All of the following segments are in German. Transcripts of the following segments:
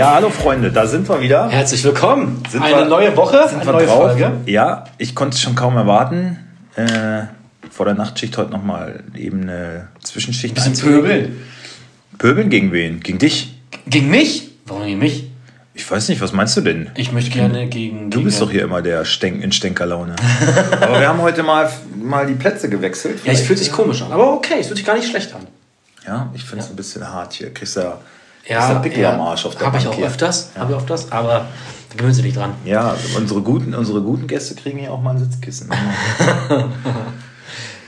Ja, hallo Freunde, da sind wir wieder. Herzlich willkommen. Sind eine wir- neue Woche, Sind eine wir neue drauf? Folge. Ja, ich konnte es schon kaum erwarten. Äh, vor der Nachtschicht heute nochmal eben eine Zwischenschicht. Bisschen einzulegen. Pöbeln. Pöbeln gegen wen? Gegen dich? Gegen mich? Warum gegen mich? Ich weiß nicht, was meinst du denn? Ich möchte gerne gegen. Du gegen, bist doch hier immer der Stenk in Stänkerlaune. Aber wir haben heute mal, mal die Plätze gewechselt. Ja, es fühlt sich komisch an. Aber okay, es fühlt sich gar nicht schlecht an. Ja, ich finde es ein bisschen hart hier. Kriegst ja, Ja, kriegst ja Pickel am Arsch auf der Habe ich auch hier. öfters. Habe ich öfters. Aber da gewöhnen Sie dich dran. Ja, unsere guten, unsere guten Gäste kriegen hier auch mal ein Sitzkissen.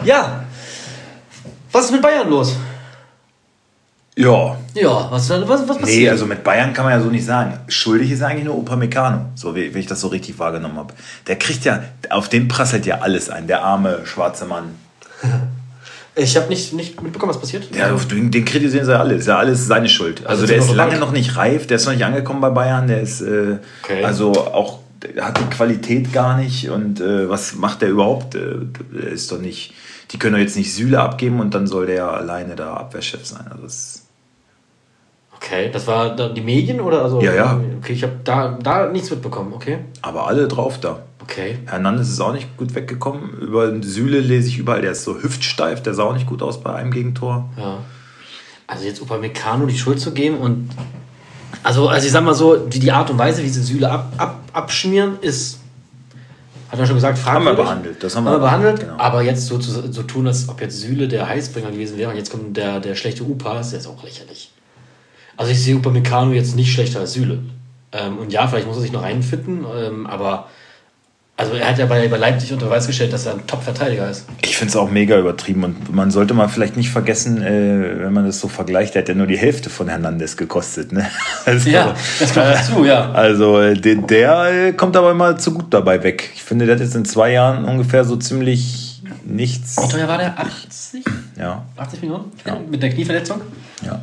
Ja. Was ist mit Bayern los? ja, Ja, was, was, was passiert? Nee, also mit Bayern kann man ja so nicht sagen. Schuldig ist eigentlich nur Upamecano, so wie, wie ich das so richtig wahrgenommen habe. Der kriegt ja, auf den prasselt ja alles ein, der arme schwarze Mann. Ich habe nicht, nicht mitbekommen, was passiert. Ja, den, den kritisieren sie ja alle. Ist ja alles seine Schuld. Also, Also der ist lange Bank. noch nicht reif, der ist noch nicht angekommen bei Bayern, der ist äh, Okay. also auch der hat die Qualität gar nicht und äh, was macht der überhaupt? Äh, der ist doch nicht. Die können doch jetzt nicht Süle abgeben und dann soll der alleine da Abwehrchef sein. Also das, Okay, das war die Medien oder also? Ja, ja. Okay, ich habe da, da nichts mitbekommen. Okay. aber alle drauf da. Okay. Hernandez ist auch nicht gut weggekommen. Über Süle lese ich überall, der ist so hüftsteif, der sah auch nicht gut aus bei einem Gegentor. Ja. Also jetzt Upamecano die Schuld zu geben und also, also ich sag mal so, die, die Art und Weise, wie sie Süle ab, ab, abschmieren, ist, hat man schon gesagt, Haben fragwürdig. wir behandelt, das haben wir haben wir behandelt. genau. Aber jetzt so, zu, so tun, als ob jetzt Süle der Heißbringer gewesen wäre und jetzt kommt der, der schlechte Upa, ist jetzt auch lächerlich. Also ich sehe Upamecano jetzt nicht schlechter als Süle. Ähm, und ja, vielleicht muss er sich noch reinfinden, ähm, aber also er hat ja bei, bei Leipzig unter Beweis gestellt, dass er ein Top-Verteidiger ist. Ich finde es auch mega übertrieben und man sollte mal vielleicht nicht vergessen, äh, wenn man das so vergleicht, der hat ja nur die Hälfte von Hernandez gekostet. Ne? Also, Ja, das kommt dazu, ja. Also äh, der, der äh, kommt aber immer zu gut dabei weg. Ich finde, der hat jetzt in zwei Jahren ungefähr so ziemlich nichts. Wie teuer war der? 80? Ja, 80 Millionen? Ja. Mit der Knieverletzung? ja.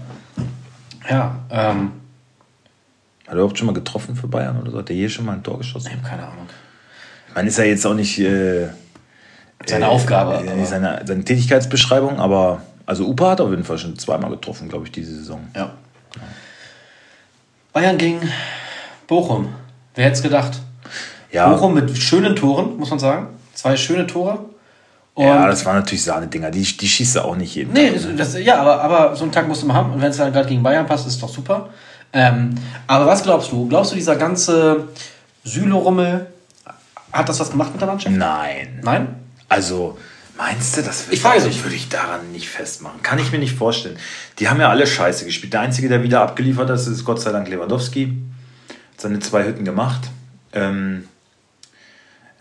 Ja, ähm, Hat er überhaupt schon mal getroffen für Bayern oder so? Hat er hier schon mal ein Tor geschossen? ich habe keine Ahnung. Man ist ja jetzt auch nicht äh, Seine Aufgabe, äh, seine, seine Tätigkeitsbeschreibung, aber also Upa hat auf jeden Fall schon zweimal getroffen, glaube ich, diese Saison. Ja. Bayern gegen Bochum. Wer hätte es gedacht? Ja, Bochum mit schönen Toren, muss man sagen. Zwei schöne Tore. Und ja das waren natürlich Sahne-Dinger. Die, die schießt er auch nicht jeden Nee, Tag. das, das, ja, aber, aber so einen Tag musst du mal haben. Und wenn es dann gerade gegen Bayern passt, ist doch super. Ähm, aber was glaubst du? Glaubst du, dieser ganze Süle-Rummel, hat das was gemacht mit der Mannschaft? Nein. Nein? Also, meinst du, das Ich frage dich. würde ich daran nicht festmachen? Kann ich mir nicht vorstellen. Die haben ja alle scheiße gespielt. Der Einzige, der wieder abgeliefert hat, ist Gott sei Dank Lewandowski. Hat seine zwei Hütten gemacht. Ähm,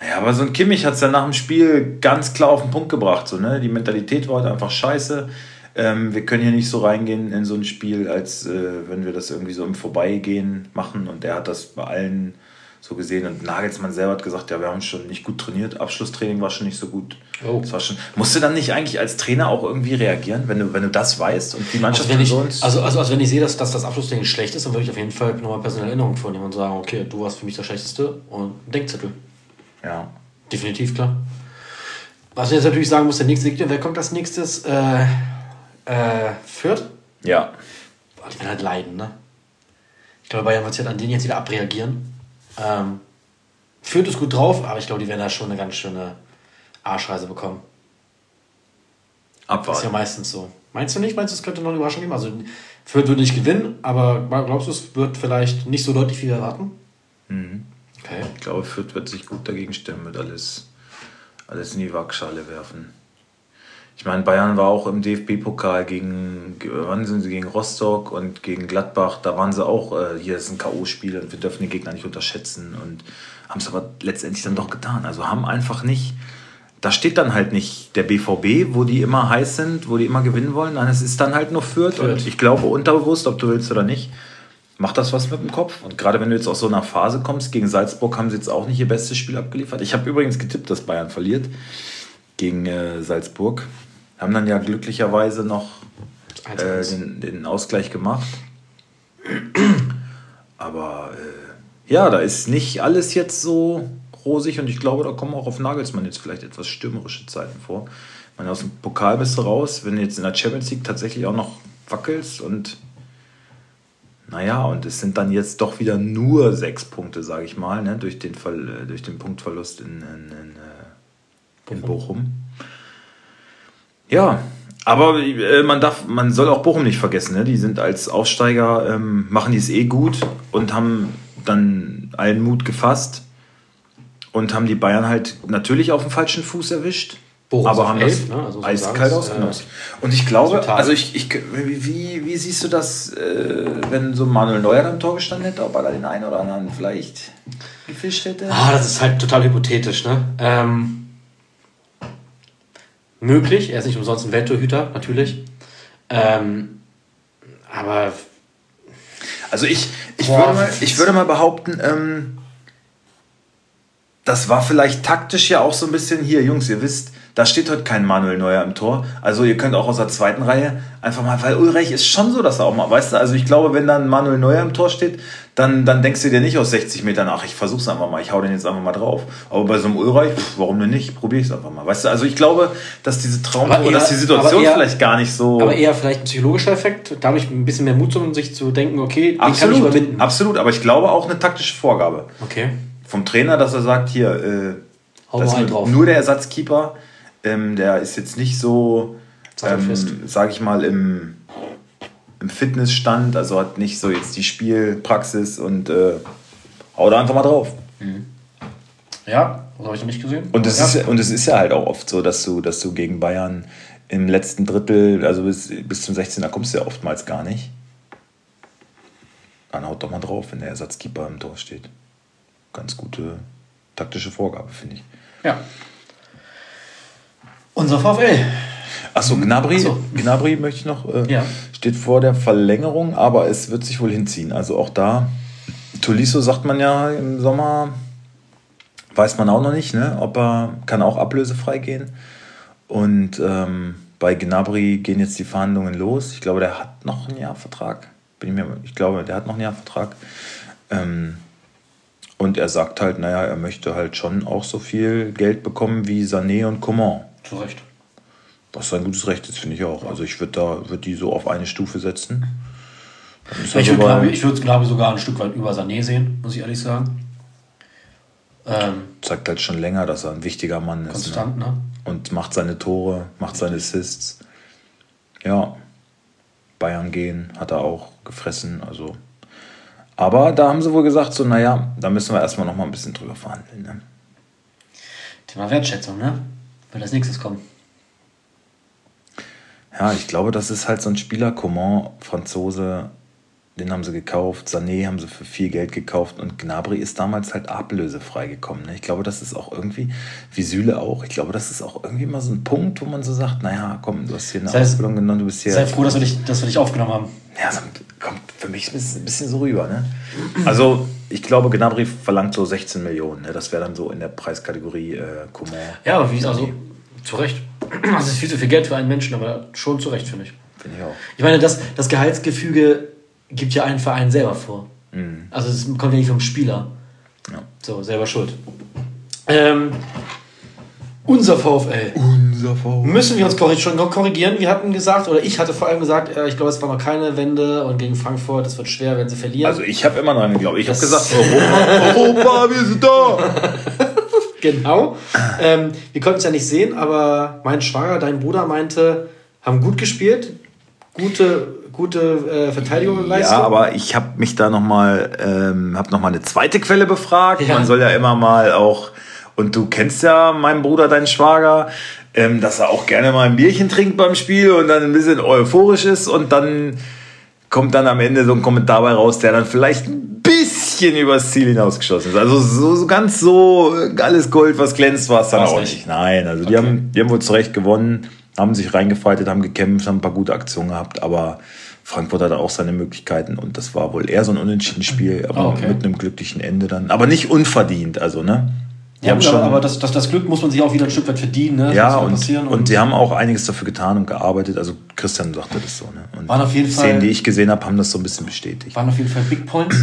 ja, aber so ein Kimmich hat es ja nach dem Spiel ganz klar auf den Punkt gebracht. So, ne? Die Mentalität war heute einfach scheiße. Ähm, wir können hier nicht so reingehen in so ein Spiel, als äh, wenn wir das irgendwie so im Vorbeigehen machen. Und der hat das bei allen so gesehen. Und Nagelsmann selber hat gesagt, ja, wir haben schon nicht gut trainiert. Abschlusstraining war schon nicht so gut. Oh. Das war schon, musst du dann nicht eigentlich als Trainer auch irgendwie reagieren, wenn du, wenn du das weißt und die Mannschaft Also wenn, ich, sonst- also, also, also wenn ich sehe, dass, dass das Abschlusstraining schlecht ist, dann würde ich auf jeden Fall nochmal personelle Erinnerungen vornehmen und sagen, okay, du warst für mich der Schlechteste und Denkzettel. ja. Definitiv, klar. Was ich jetzt natürlich sagen muss, der nächste Gegner, wer kommt als nächstes? Äh, äh, Fürth? Ja. Die werden halt leiden, ne? Ich glaube, Bayern wird sich halt an denen jetzt wieder abreagieren. Ähm, Fürth ist gut drauf, aber ich glaube, die werden da schon eine ganz schöne Arschreise bekommen. Ist ja Abwarten. meistens so. Meinst du nicht? Meinst du, es könnte noch eine Überraschung geben? Also, Fürth würde nicht gewinnen, aber glaubst du, es wird vielleicht nicht so deutlich, wie wir erwarten? Mhm. Okay. Ich glaube, Fürth wird sich gut dagegen stemmen, wird alles, alles in die Waagschale werfen. Ich meine, Bayern war auch im DFB-Pokal gegen, wann sind sie, gegen Rostock und gegen Gladbach. Da waren sie auch, äh, hier ist ein K.O.-Spiel und wir dürfen den Gegner nicht unterschätzen und haben es aber letztendlich dann doch getan. Also haben einfach nicht, da steht dann halt nicht der BVB, wo die immer heiß sind, wo die immer gewinnen wollen. Nein, es ist dann halt nur Fürth. Fürth. Und ich glaube unterbewusst, ob du willst oder nicht, macht das was mit dem Kopf. Und gerade wenn du jetzt aus so einer Phase kommst, gegen Salzburg haben sie jetzt auch nicht ihr bestes Spiel abgeliefert. Ich habe übrigens getippt, dass Bayern verliert gegen äh, Salzburg. Haben dann ja glücklicherweise noch äh, den, den Ausgleich gemacht. Aber äh, ja, da ist nicht alles jetzt so rosig und ich glaube, da kommen auch auf Nagelsmann jetzt vielleicht etwas stürmerische Zeiten vor. Ich meine, aus dem Pokal bist du raus, wenn du jetzt in der Champions League tatsächlich auch noch wackelst und naja, und es sind dann jetzt doch wieder nur sechs Punkte, sage ich mal, ne, durch, den Ver äh, durch den Punktverlust in, in, in, äh, in Bochum. Ja, aber äh, man darf, man soll auch Bochum nicht vergessen. Ne? Die sind als Aufsteiger, ähm, machen die es eh gut und haben dann allen Mut gefasst und haben die Bayern halt natürlich auf dem falschen Fuß erwischt. Bochum aber haben elf, das ne? also so eiskalt ausgenutzt. Äh, und ich glaube, total. also ich, ich wie, wie siehst du das, äh, wenn so Manuel Neuer im Tor gestanden hätte, ob er da den einen oder anderen vielleicht gefischt hätte? Ah, das ist halt total hypothetisch, ne? Ähm, möglich. Er ist nicht umsonst ein Welttorhüter, natürlich. Ähm, aber. Also ich, ich, würde, mal, ich würde mal behaupten, ähm, das war vielleicht taktisch ja auch so ein bisschen hier, Jungs, ihr wisst, da steht heute kein Manuel Neuer im Tor. Also ihr könnt auch aus der zweiten Reihe einfach mal, weil Ulreich ist schon so, dass er auch mal, weißt du, also ich glaube, wenn dann Manuel Neuer im Tor steht, dann, dann denkst du dir nicht aus 60 Metern, ach, ich versuch's einfach mal, ich hau den jetzt einfach mal drauf. Aber bei so einem Ulreich, pff, warum denn nicht? Probier ich's einfach mal. Weißt du, also ich glaube, dass diese Traum, eher, dass die Situation eher, vielleicht gar nicht so. Aber eher vielleicht ein psychologischer Effekt, dadurch ein bisschen mehr Mut um sich zu denken, okay, absolut, kann ich überwinden. Absolut, aber ich glaube auch eine taktische Vorgabe. Okay. Vom Trainer, dass er sagt, hier, äh, Hau halt drauf. nur der Ersatzkeeper ähm, der ist jetzt nicht so, ähm, sage ich mal, im, im Fitnessstand, also hat nicht so jetzt die Spielpraxis und äh, hau da einfach mal drauf. Mhm. Ja, das habe ich noch nicht gesehen. Und es, ja. ist, und es ist ja halt auch oft so, dass du, dass du gegen Bayern im letzten Drittel, also bis, bis zum 16er kommst du ja oftmals gar nicht. Dann haut doch mal drauf, wenn der Ersatzkeeper im Tor steht. Ganz gute taktische Vorgabe, finde ich. Ja. Unser VfL. Achso, Gnabry, Ach so. Gnabry möchte ich noch. Äh, ja. Steht vor der Verlängerung, aber es wird sich wohl hinziehen. Also auch da, Tolisso sagt man ja im Sommer, weiß man auch noch nicht, ne? ob er kann auch ablösefrei gehen. Und ähm, bei Gnabry gehen jetzt die Verhandlungen los. Ich glaube, der hat noch einen Jahrvertrag. Bin ich, mir, ich glaube, der hat noch einen Jahrvertrag. Ähm, und er sagt halt, naja, er möchte halt schon auch so viel Geld bekommen wie Sané und Coman. Zu Recht. Was ein gutes Recht ist, finde ich auch. Also ich würde da würd die so auf eine Stufe setzen. Ich würde glaube ich sogar ein Stück weit über Sané sehen, muss ich ehrlich sagen. Ähm, Zeigt halt schon länger, dass er ein wichtiger Mann ist. Konstant, ne? ne? Und macht seine Tore, macht seine Assists. Ja. Bayern gehen, hat er auch gefressen. Also. Aber da haben sie wohl gesagt, so, naja, da müssen wir erstmal noch mal ein bisschen drüber verhandeln. Ne? Thema Wertschätzung, ne? Weil als nächstes kommt. Ja, ich glaube, das ist halt so ein Spieler, Coman, Franzose, den haben sie gekauft, Sané haben sie für viel Geld gekauft und Gnabry ist damals halt ablösefrei gekommen. Ne? Ich glaube, das ist auch irgendwie, wie Süle auch, ich glaube, das ist auch irgendwie mal so ein Punkt, wo man so sagt, naja, komm, du hast hier eine das heißt, Ausbildung genommen, du bist hier... Sei froh, dass wir dich, dass wir dich aufgenommen haben. Ja, so, kommt für mich ein bisschen so rüber. Ne? Also, ich glaube, Gnabry verlangt so 16 Millionen. Ne? Das wäre dann so in der Preiskategorie äh, Coman. Ja, aber wie, also, zu Recht. Das ist viel zu viel Geld für einen Menschen, aber schon zu Recht, finde ich. Finde ich auch. Ich meine, das, das Gehaltsgefüge gibt ja ein Verein selber vor. Mhm. Also es kommt ja nicht vom Spieler. Ja. So, selber schuld. Ähm, unser VfL. Unser VfL. Müssen wir uns schon korrigieren? Wir hatten gesagt, oder ich hatte vor allem gesagt, ich glaube, es war noch keine Wende und gegen Frankfurt, es wird schwer, wenn sie verlieren. Also ich habe immer noch geglaubt. Ich habe gesagt, Europa, Europa, wir sind da. genau. Ähm, wir konnten es ja nicht sehen, aber mein Schwager, dein Bruder, meinte, haben gut gespielt, gute gute äh, Verteidigung leistet. Ja, aber ich habe mich da nochmal, ähm, habe nochmal eine zweite Quelle befragt. Ja. Man soll ja immer mal auch, und du kennst ja meinen Bruder, deinen Schwager, ähm, dass er auch gerne mal ein Bierchen trinkt beim Spiel und dann ein bisschen euphorisch ist und dann kommt dann am Ende so ein Kommentar bei raus, der dann vielleicht ein bisschen übers Ziel hinausgeschossen ist. Also so, so ganz so alles Gold, was glänzt, war es dann War's auch nicht. nicht. Nein, also okay. die, haben, die haben wohl zurecht gewonnen, haben sich reingefaltet, haben gekämpft, haben ein paar gute Aktionen gehabt, aber Frankfurt hatte auch seine Möglichkeiten und das war wohl eher so ein unentschieden Spiel, aber ah, okay. mit einem glücklichen Ende dann. Aber nicht unverdient, also, ne? Die ja, schon, aber das, das, das Glück muss man sich auch wieder ein Stück weit verdienen. Ne? Ja, und, und, und, die haben auch einiges dafür getan und gearbeitet. Also Christian sagte das so. Ne? Und waren auf jeden die Szenen, die ich gesehen habe, haben das so ein bisschen bestätigt. Waren auf jeden Fall Big Points.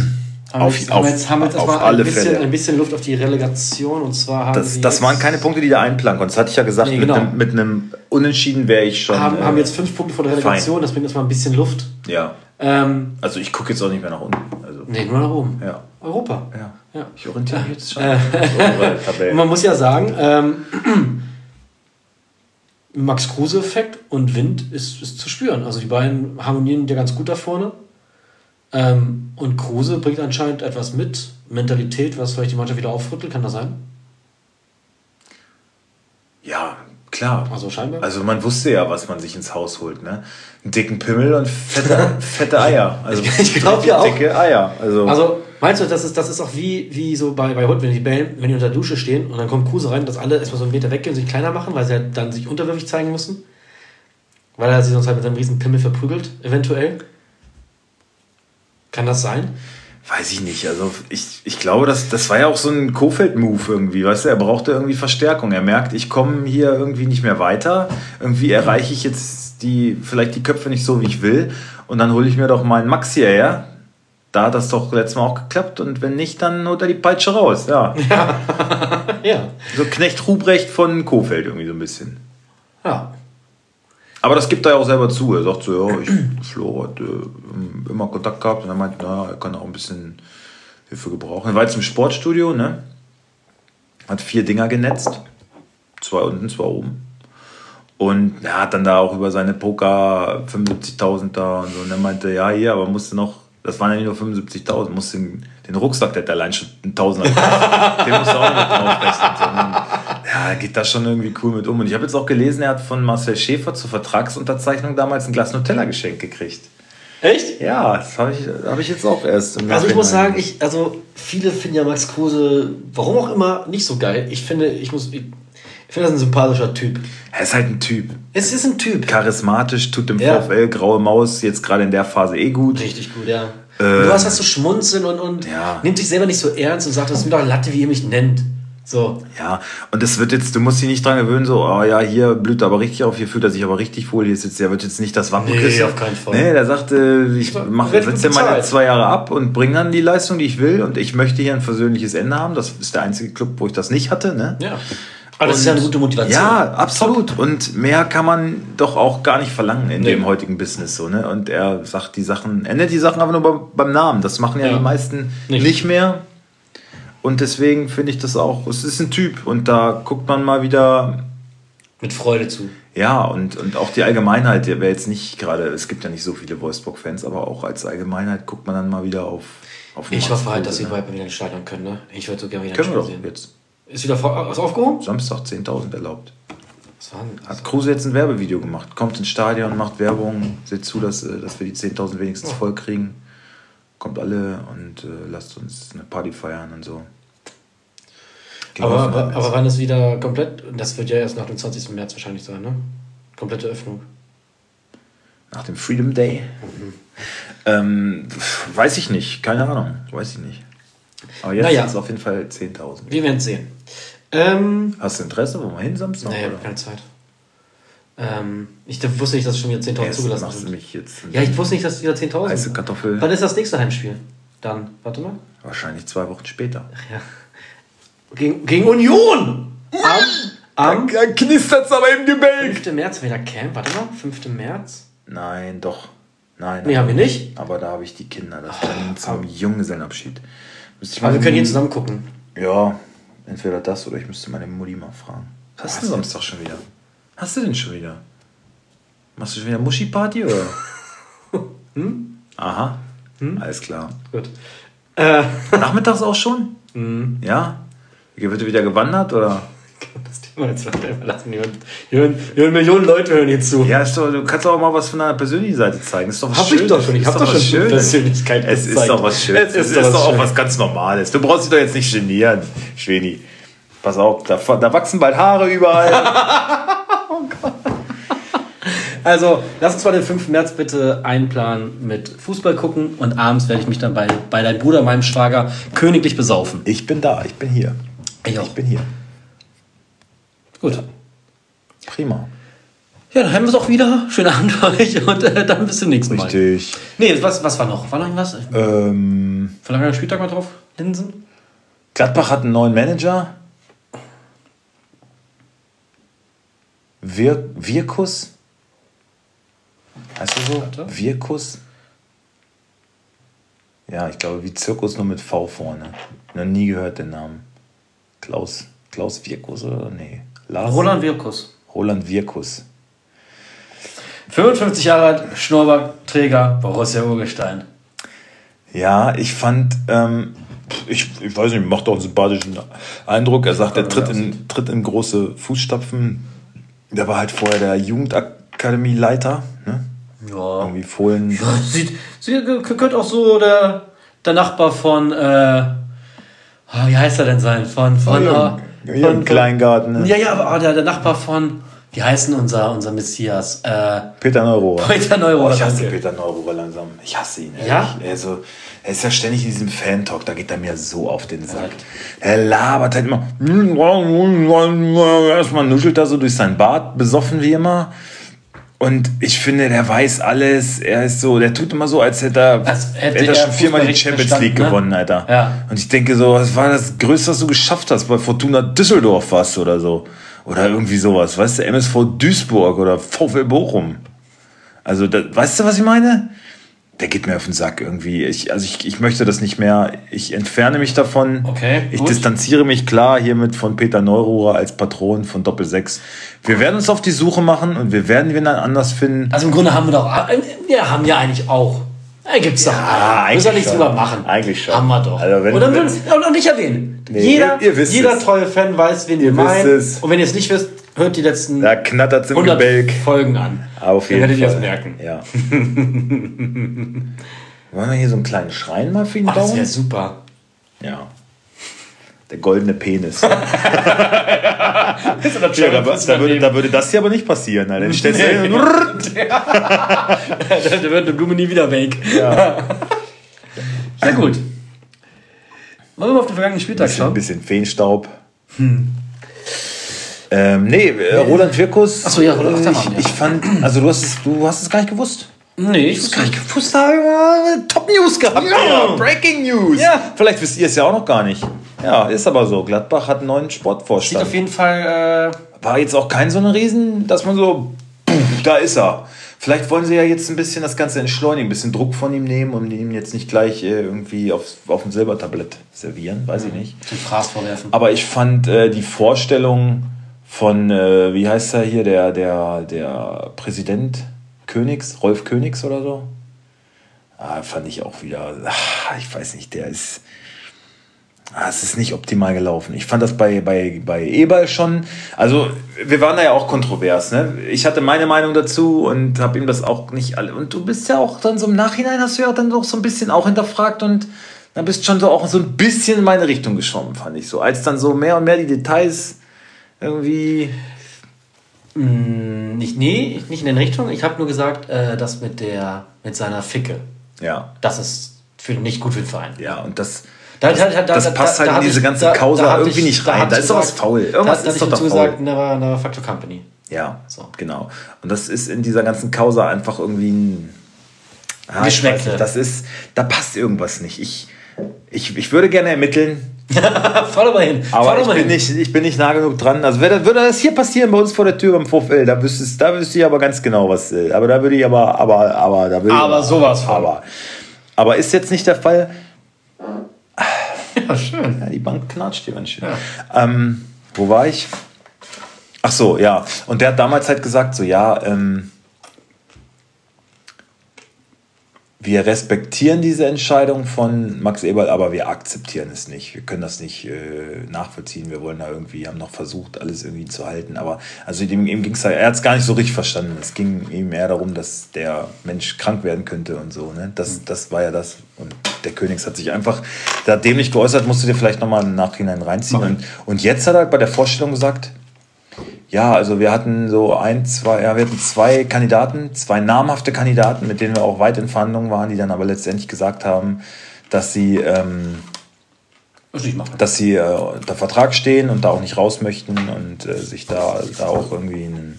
Haben auf, jetzt, haben jetzt, haben jetzt auf alle ein bisschen, Fälle. ein bisschen Luft auf die Relegation und zwar haben das, das waren keine Punkte, die da einplanen konnten. Das hatte ich ja gesagt, nee, genau. mit, einem, Unentschieden wäre ich schon. Haben, äh, haben jetzt fünf Punkte vor der Relegation, fein. das bringt jetzt mal ein bisschen Luft. Ja. Ähm, Also ich gucke jetzt auch nicht mehr nach unten. Also, nee, nur nach oben. ja. Europa. ja. Ja. Ich orientiere mich jetzt schon. Äh. Und man muss ja sagen, ähm, Max Kruse-Effekt und Wind ist, ist zu spüren. Also die beiden harmonieren ja ganz gut da vorne. Ähm, und Kruse bringt anscheinend etwas mit, Mentalität, was vielleicht die Mannschaft wieder aufrüttelt, kann das sein? Ja, klar. Also scheinbar. Also man wusste ja, was man sich ins Haus holt, ne? Einen dicken Pimmel und fette, fette Eier. Also Ich- ich glaub ja auch. Dicke Eier. Also, Also, meinst du, das ist, das ist auch wie, wie so bei, bei Hund, wenn die bellen, wenn die unter der Dusche stehen und dann kommt Kruse rein, dass alle erstmal so einen Meter weggehen und sich kleiner machen, weil sie halt dann sich unterwürfig zeigen müssen? Weil er sich sonst halt mit seinem riesen Pimmel verprügelt, eventuell? Kann das sein? weiß ich nicht. Also ich, ich glaube, das, das war ja auch so ein Kofeld-Move irgendwie. Weißt du, er brauchte irgendwie Verstärkung. Er merkt, ich komme hier irgendwie nicht mehr weiter. Irgendwie erreiche ich jetzt die, vielleicht die Köpfe nicht so, wie ich will. Und dann hole ich mir doch meinen Max hierher. Da hat das doch letztes Mal auch geklappt. Und wenn nicht, dann holt er die Peitsche raus. Ja. Ja. So Knecht Ruprecht von Kofeld irgendwie so ein bisschen. Ja. Aber das gibt er ja auch selber zu. Er sagt so, ja, ich, Flo hat äh, immer Kontakt gehabt und er meint, na, er kann auch ein bisschen Hilfe gebrauchen. Er war jetzt im Sportstudio, ne? Hat vier Dinger genetzt. Zwei unten, zwei oben. Und er hat dann da auch über seine Poker 75.000 da und so. Und er meinte, ja, hier, aber musste noch, das waren ja nicht nur 75.000, musste den, Rucksack, der hat allein schon einen Tausender gekostet. Den musst du auch noch draufrechnen. Ja, geht da schon irgendwie cool mit um. Und ich habe jetzt auch gelesen, er hat von Marcel Schäfer zur Vertragsunterzeichnung damals ein Glas Nutella geschenkt gekriegt. Echt? Ja, das habe ich, hab ich jetzt auch erst. im Also ich muss sagen, ich, also viele finden ja Max Kruse, warum auch immer, nicht so geil. Ich finde, ich muss, ich, ich finde das ein sympathischer Typ. Er ist halt ein Typ. Es ist ein Typ. Charismatisch, tut dem Ja. VfL graue Maus jetzt gerade in der Phase eh gut. Richtig gut, ja. Ähm, du hast das so schmunzeln und, und Ja. nimmt sich selber nicht so ernst und sagt, das ist mir doch Latte, wie ihr mich nennt. So. Ja, und es wird jetzt, du musst dich nicht dran gewöhnen, so, oh ja, hier blüht er aber richtig auf, hier fühlt er sich aber richtig wohl, hier ist jetzt, der wird jetzt nicht das Wappen Nee, auf keinen Fall. Nee, der sagte, ich mach, wird gut setze meine zwei Jahre ab und bringe dann die Leistung, die ich will und ich möchte hier ein versöhnliches Ende haben. Das ist der einzige Club, wo ich das nicht hatte, ne? Ja. Aber das ist ja eine gute Motivation. Ja, absolut. Und mehr kann man doch auch gar nicht verlangen in Nee. dem heutigen Business. So, ne? Und er sagt die Sachen, er nennt die Sachen aber nur beim, beim Namen. Das machen ja, Ja. die meisten Nicht. nicht. mehr. Und deswegen finde ich das auch, es ist ein Typ. Und da guckt man mal wieder, Mit Freude zu. ja, und, und auch die Allgemeinheit, der wäre jetzt nicht gerade, es gibt ja nicht so viele Wolfsburg-Fans, aber auch als Allgemeinheit guckt man dann mal wieder auf. auf Ich hoffe halt, dass sie ne? bald wieder ins Stadion können, ne? Ich würde so gerne wieder Können wir doch sehen. jetzt. Ist wieder was aufgehoben? Samstag 10.000 erlaubt. Was war denn das? Hat Kruse jetzt ein Werbevideo gemacht. Kommt ins Stadion, macht Werbung, seht zu, dass, äh, dass wir die 10.000 wenigstens voll kriegen. Kommt alle und äh, lasst uns eine Party feiern und so. Aber, aber, aber wann ist wieder komplett, das wird ja erst nach dem 20. März wahrscheinlich sein, ne? Komplette Öffnung. Nach dem Freedom Day? Ähm, pf, weiß ich nicht, keine Ahnung, weiß ich nicht. Aber jetzt Naja. ist es auf jeden Fall 10.000. Wir werden es sehen. Ähm, Hast du Interesse, wo wir hin Samstag? nee, ich oder? habe keine Zeit. Ähm, ich wusste nicht, dass es schon wieder 10.000 Erst zugelassen sind. mich jetzt Ja, ich wusste nicht, dass es wieder 10.000 heiße sind. Kartoffel. Wann ist das nächste Heimspiel? Dann, warte mal. Wahrscheinlich zwei Wochen später. Ja. Gegen, gegen Union! Am, am Da knistert's aber im Gebälk. 5. März wieder Camp. Warte mal, 5. März? Nein, doch. Nein. Nee, haben wir nicht. Aber da habe ich die Kinder. Das dann zum Junggesellenabschied. Müsste ich Aber wir können hier zusammen gucken. Ja, entweder das oder ich müsste meine Mutti mal fragen. Was hast du denn Samstag schon wieder? Hast du denn schon wieder? Machst du schon wieder Muschi-Party oder? hm? Aha. Alles klar. Gut. Äh, Nachmittags auch schon? Ja? Wird wieder gewandert oder? das Thema jetzt überlassen. Hier hören, Millionen Leute hören hier zu. Ja, ist doch, du kannst auch mal was von deiner persönlichen Seite zeigen. Ist doch was Hab ich Schönes. doch schon. Ich Ist hab doch schon Schönes. Persönlichkeit Es ist gezeigt. doch was Schönes. Es Es ist ist, doch was auch Schönes. was ganz Normales. Du brauchst dich doch jetzt nicht genieren, Schweni. Pass auf, da, da wachsen bald Haare überall. Also, lass uns mal den 5. März bitte einplanen mit Fußball gucken und abends werde ich mich dann bei, bei deinem Bruder, meinem Schwager, königlich besaufen. ich bin da, ich bin hier. Ich auch. Ich bin hier. Gut. Prima. Ja, dann haben wir es auch wieder. Schönen Abend euch und äh, dann bis zum nächsten Mal. Richtig. Nee, was, was war noch? War noch irgendwas? Ähm, Verlangen wir Spieltag mal drauf? Linsen? Gladbach hat einen neuen Manager. Wir, Wirkus. Heißt er so? Warte. Wirkus. Ja, ich glaube, wie Zirkus nur mit V vorne. Noch nie gehört den Namen. Klaus, Klaus Wirkus oder? Nee. Lars? Roland Wirkus. Roland Wirkus. 55 Jahre alt, Schnurrbartträger, Borussia Urgestein. Ja, ich fand, ähm, ich, ich weiß nicht, macht auch einen sympathischen Eindruck. Er sagt, er tritt in, tritt in große Fußstapfen. Der war halt vorher der Jugendakademieleiter. Ne? Ja. Irgendwie Fohlen. Ja, sieht, sieht, könnte auch so der, der Nachbar von, äh, ah, wie heißt er denn sein? Von, von, Oh, ja. äh, Ja, im Kleingarten, ne? Ja, ja, aber ah, der, der Nachbar von, wie heißt denn unser, unser Messias? Äh, Peter Neurohrer. Peter Neurohrer, Oh, ich hasse danke. Peter Neurohrer langsam. Ich hasse ihn. Ehrlich. Ja? Also, er ist ja ständig in diesem Fan-Talk, da geht er mir so auf den Sack. Er labert halt immer. Erstmal nuschelt er so durch sein Bart, besoffen wie immer. Und ich finde, der weiß alles. Er ist so, der tut immer so, als hätte er, Als hätte hätte er schon viermal die Champions League ne? gewonnen, Alter. Ja. Und ich denke so, was war das Größte, was du geschafft hast? Bei Fortuna Düsseldorf warst du oder so. Oder irgendwie sowas. Weißt du, MSV Duisburg oder VfL Bochum. Also, da, weißt du, was ich meine? Der geht mir auf den Sack irgendwie. Ich, also ich, ich möchte das nicht mehr. Ich entferne mich davon. Okay, Ich gut. distanziere mich klar hiermit von Peter Neururer als Patron von Doppel 6. Wir werden uns auf die Suche machen und wir werden wen anders finden. Also im Grunde haben wir doch, äh, wir haben ja eigentlich auch. Da gibt's doch. Ja, alle. Müssen wir nichts drüber machen. Eigentlich schon. Haben wir doch. Also wenn- und dann würden und noch nicht erwähnen. Nee, jeder ihr- ihr jeder es. treue Fan weiß, wen wir wisst meinen. es. Und wenn ihr es nicht wisst, hört die letzten Da knattert's im 100 Gebälk. Folgen an. Auf jeden Dann werdet ihr das merken. Ja. Wollen wir hier so einen kleinen Schrein mal für ihn Ach, das bauen? wäre super. Ja. Der goldene Penis. Das ist Ja, da, da, würde, da würde das hier aber nicht passieren. Alter. Dann stellst du hin und da wird eine Blume nie wieder weg. ja. Sehr gut. Wollen wir mal auf den vergangenen Spieltag bisschen, schauen? bisschen Feenstaub. Ähm, nee, äh, Roland Wirkus. Ach so, ja, Roland- äh, ich, ich fand, also du hast es, du hast es gar nicht gewusst. Nee, ich hast gar nicht gewusst, da haben wir Top News gehabt. Ja. Breaking News. Ja. Vielleicht wisst ihr es ja auch noch gar nicht. Ja, ist aber so. Gladbach hat einen neuen Sieht Sportvorstand. auf jeden Fall. Äh, War jetzt auch kein so eine Riesen, dass man so, da ist er. Vielleicht wollen sie ja jetzt ein bisschen das Ganze entschleunigen, ein bisschen Druck von ihm nehmen und ihm jetzt nicht gleich äh, irgendwie aufs, auf dem Silbertablett servieren, weiß ich nicht. den Fraß vorwerfen. Aber ich fand äh, die Vorstellung von, äh, wie heißt er hier, der, der, der Präsident Königs, Rolf Königs oder so, ah, fand ich auch wieder, ah, ich weiß nicht, der ist, ah, es ist nicht optimal gelaufen. Ich fand das bei, bei, bei Eberl schon, also wir waren da ja auch kontrovers, ne? Ich hatte meine Meinung dazu und habe ihm das auch nicht alle, und du bist ja auch dann so im Nachhinein, hast du ja dann doch so ein bisschen auch hinterfragt und dann bist schon so auch so ein bisschen in meine Richtung geschwommen, fand ich so. Als dann so mehr und mehr die Details irgendwie. Mm, Nicht, nee, nicht in den Richtung. Ich habe nur gesagt, äh, das mit der mit seiner Ficke. Ja. Das ist für, nicht gut für den Verein. Ja, und das. Da- das, da- da- das da- passt da- halt in diese ganze Causa irgendwie ich- nicht rein. Da ist doch was gesagt- faul. Irgendwas da, ist doch da faul. zugesagt, never, never Factor Company. Ja, So. genau. Und das ist in dieser ganzen Causa einfach irgendwie ein. Ah, Geschmäckle. Das ist, da passt irgendwas nicht. Ich, ich, ich würde gerne ermitteln, Fahr doch mal hin. Aber ich mal bin, hin. nicht, ich bin nicht nah genug dran. Also würde, würde das hier passieren bei uns vor der Tür beim VfL, da wüsste, da wüsste ich aber ganz genau, was. Aber da würde ich aber, aber, aber, da würde ich Aber sowas von. Aber, aber ist jetzt nicht der Fall. Ja, schön. Ja, die Bank knatscht hier ganz schön. Ähm, wo war ich? Ach so, ja. Und der hat damals halt gesagt, so ja, ähm, wir respektieren diese Entscheidung von Max Eberl, aber wir akzeptieren es nicht. Wir können das nicht äh, nachvollziehen. Wir wollen da irgendwie, haben noch versucht, alles irgendwie zu halten. Aber also ihm, ihm ging's da, er hat es gar nicht so richtig verstanden. Es ging ihm eher darum, dass der Mensch krank werden könnte und so. Ne? Das, das war ja das. Und der Königs hat sich einfach da dämlich geäußert, musst du dir vielleicht nochmal im Nachhinein reinziehen. Und, und jetzt hat er bei der Vorstellung gesagt, ja, also wir hatten so ein, zwei, ja, wir hatten zwei Kandidaten, zwei namhafte Kandidaten, mit denen wir auch weit in Verhandlungen waren, die dann aber letztendlich gesagt haben, dass sie, ähm, dass sie äh, unter Vertrag stehen und da auch nicht raus möchten und äh, sich da, da auch irgendwie ein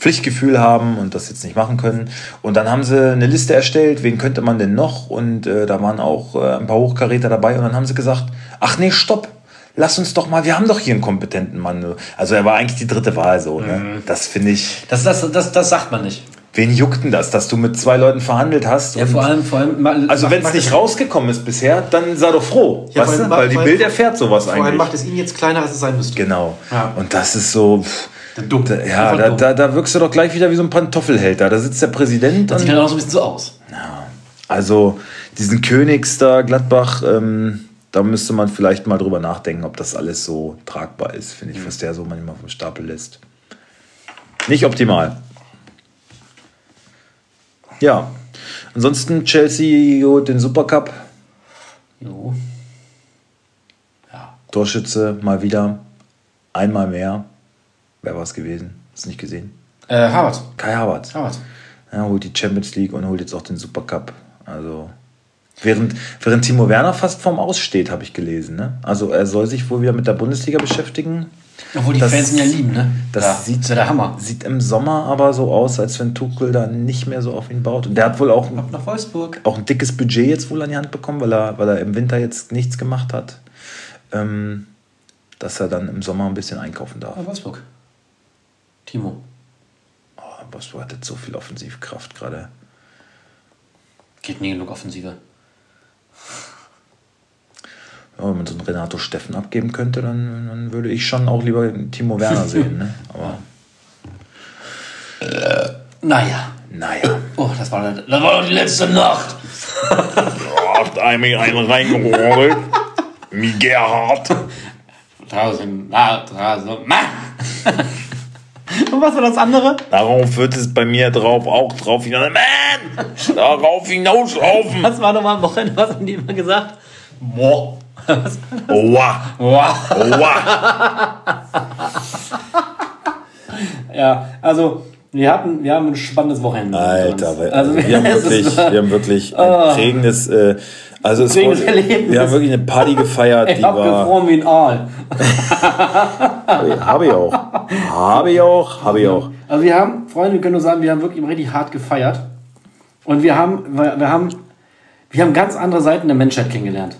Pflichtgefühl haben und das jetzt nicht machen können. Und dann haben sie eine Liste erstellt, wen könnte man denn noch? Und äh, da waren auch äh, ein paar Hochkaräter dabei und dann haben sie gesagt, ach nee, stopp, lass uns doch mal, wir haben doch hier einen kompetenten Mann. Also er war eigentlich die dritte Wahl so. Ne? Das finde ich, Das, das, das, das sagt man nicht. Wen juckt denn das, dass du mit zwei Leuten verhandelt hast? Ja, vor allem, vor allem. Also wenn es nicht rausgekommen ist bisher, dann sei doch froh. Ja, weißt vor allem- du? Weil die vor allem- Bild erfährt sowas Vor allem eigentlich. macht es ihn jetzt kleiner, als es sein müsste. Genau. Ja. Und das ist so. pff, Dumm. Da, ja, da, dumm. da, da wirkst du doch gleich wieder wie so ein Pantoffelheld da. Da sitzt der Präsident Sieht und dann auch so ein bisschen so aus. also diesen Königs da, Gladbach, ähm, da müsste man vielleicht mal drüber nachdenken, ob das alles so tragbar ist, finde ich, was der so manchmal vom Stapel lässt. Nicht optimal. Ja. Ansonsten Chelsea holt den Supercup. Jo. Ja. Torschütze mal wieder. Einmal mehr. Wer war es gewesen? Hast du nicht gesehen? Äh, Harvard. Kai Havertz. Harvard. Ja, holt die Champions League und holt jetzt auch den Supercup. Also während, während Timo Werner fast vorm Aus steht, habe ich gelesen. Ne? Also er soll sich wohl wieder mit der Bundesliga beschäftigen. Obwohl die Das- Fans ihn ja lieben, ne? Das ja, sieht, ist ja der Hammer. sieht im Sommer aber so aus, als wenn Tuchel da nicht mehr so auf ihn baut. Und der hat wohl auch, Ab nach Wolfsburg. auch ein dickes Budget jetzt wohl an die Hand bekommen, weil er, weil er im Winter jetzt nichts gemacht hat. Ähm, dass er dann im Sommer ein bisschen einkaufen darf. Ja, Wolfsburg. Timo. Oh, Wolfsburg hat jetzt so viel Offensivkraft gerade. Geht nie genug Offensive. Ja, wenn man so einen Renato Steffen abgeben könnte, dann, dann würde ich schon auch lieber Timo Werner sehen. Ne? Aber Naja. naja. Oh, das war, das war doch die letzte Nacht. Hat einmal einen reingeholt. Wie Gerhard. Draußen, na, draußen, ma. Und was war das andere? Darauf wird es bei mir drauf auch drauf hinaus. Man! Darauf hinauslaufen. Was war nochmal am Wochenende? Was haben die immer gesagt? Boah. Was? Oha. Boah. Oha. Ja, also wir hatten, wir haben ein spannendes Wochenende. Alter, also, wir, haben wirklich, wir haben wirklich ein prägendes, äh, also es wurde, Erlebnis. wir haben wirklich eine Party gefeiert, Ich die hab war, gefroren wie ein Aal. habe ich auch, habe ich auch, habe ich auch. Also wir haben, Freunde, wir können nur sagen, wir haben wirklich richtig hart gefeiert. Und wir haben, wir wir haben, wir haben ganz andere Seiten der Menschheit kennengelernt.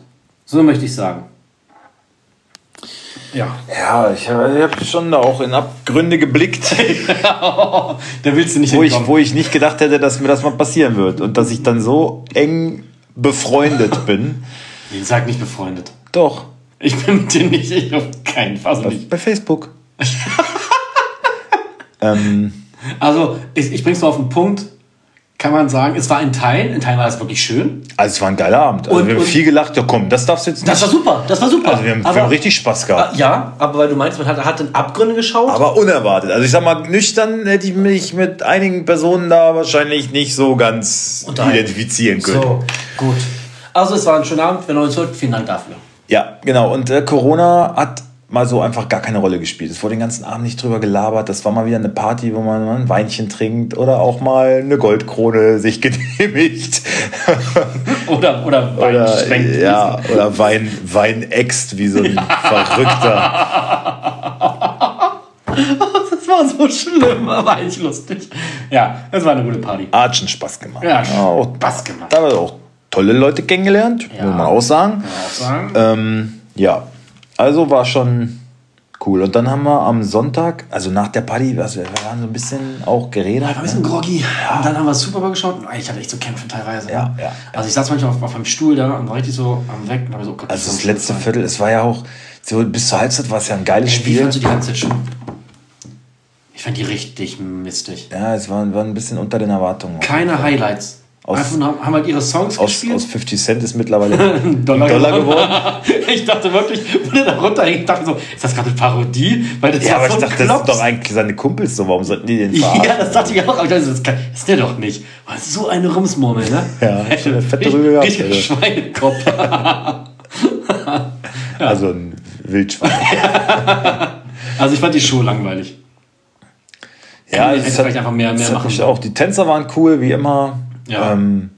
So möchte ich sagen. Ja. Ja, ich habe hab schon da auch in Abgründe geblickt. da willst du nicht wo ich, wo ich nicht gedacht hätte, dass mir das mal passieren wird und dass ich dann so eng befreundet bin. Ich sag nicht befreundet. Doch, Ich bin mit dir nicht, ich auf keinen Fall also nicht. bei Facebook. ähm, Also, ich, ich bring's mal auf den Punkt. Kann man sagen, es war ein Teil, in Teilen war es wirklich schön. also es war ein geiler Abend. Also Und- wir haben viel gelacht. Ja komm, das darfst du jetzt nicht. Das war super, das war super. also wir haben, aber, wir haben richtig Spaß gehabt. Ah, Ja, aber weil du meinst, man hat, hat in Abgründe geschaut. Aber unerwartet. Also ich sag mal, nüchtern hätte ich mich mit einigen Personen da wahrscheinlich nicht so ganz identifizieren können. so, gut. Also, es war ein schöner Abend. Wenn ihr uns hört, vielen Dank dafür. Ja, genau. Und äh, Corona hat mal so einfach gar keine Rolle gespielt. Es wurde den ganzen Abend nicht drüber gelabert. Das war mal wieder eine Party, wo man mal ein Weinchen trinkt oder auch mal eine Goldkrone sich genehmigt. Oder, oder Wein oder, schwenkt. ja, oder Wein, Wein äxt wie so ein Verrückter. Das war so schlimm, aber eigentlich lustig. Ja, es war eine gute Party. Hat schon Spaß gemacht. Ja, auch, Spaß gemacht. da haben wir auch tolle Leute kennengelernt, Ja. muss man auch sagen. Kann man auch sagen. Ähm, ja, also war schon cool. Und dann haben wir am Sonntag, also nach der Party, also wir waren so ein bisschen auch geredet. war ein bisschen ne? groggy. Und dann haben wir Super Bowl geschaut. Ich hatte echt so Kämpfe teilweise. ne? Ja, ja. Also ich saß manchmal auf, auf einem Stuhl da und war richtig so am Weg. Und so, oh Gott, Also das so letzte schlimm. Viertel, es war ja auch, so bis zur Halbzeit war es ja ein geiles Wie Spiel. fandst du die ganze Zeit schon? Ich fand die richtig mistig. Ja, es war, war ein bisschen unter den Erwartungen. Keine Highlights. Aus- Einfach nur haben haben halt ihre Songs Aus, gespielt. aus 50 Cent ist mittlerweile Dollar, Dollar geworden. ich dachte wirklich, wenn er da runterhängt, ich dachte so, ist das gerade eine Parodie? Weil das Ja, aber so ich dachte, das Klops. sind doch eigentlich seine Kumpels so. Warum sollten die den verarschen? Ja, das dachte ich auch. Aber ich dachte, das, das ist der doch nicht. Das ist so eine Rumsmurmel, ne? Ja, schon eine fette Rübe gehabt, Richtiger also. Schweinekopf. Also ein Wildschwein. Also ich fand die Show langweilig. ja, Hätte es vielleicht einfach mehr- mehr machen auch. Die Tänzer waren cool, wie immer. Ja. Ähm,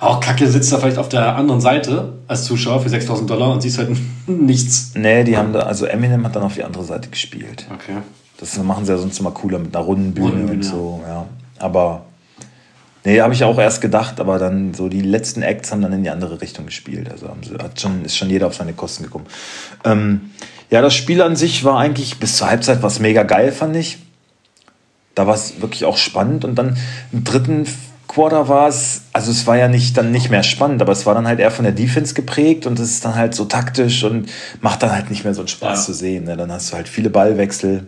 Auch Kacke sitzt da vielleicht auf der anderen Seite als Zuschauer für 6000 Dollar und siehst halt nichts. nee, die haben da, also Eminem hat dann auf die andere Seite gespielt. Okay. Das machen sie ja sonst immer cooler mit einer runden Bühne Runden Bühne, und so, ja. Aber nee, habe ich auch erst gedacht, aber dann so die letzten Acts haben dann in die andere Richtung gespielt. Also haben sie, hat schon, ist schon jeder auf seine Kosten gekommen. Ähm, ja, das Spiel an sich war eigentlich bis zur Halbzeit was mega geil, fand ich. Da war es wirklich auch spannend. Und dann im dritten Quarter war es, also es war ja nicht dann nicht mehr spannend, aber es war dann halt eher von der Defense geprägt und es ist dann halt so taktisch und macht dann halt nicht mehr so einen Spaß Ja. zu sehen. Ne? Dann hast du halt viele Ballwechsel.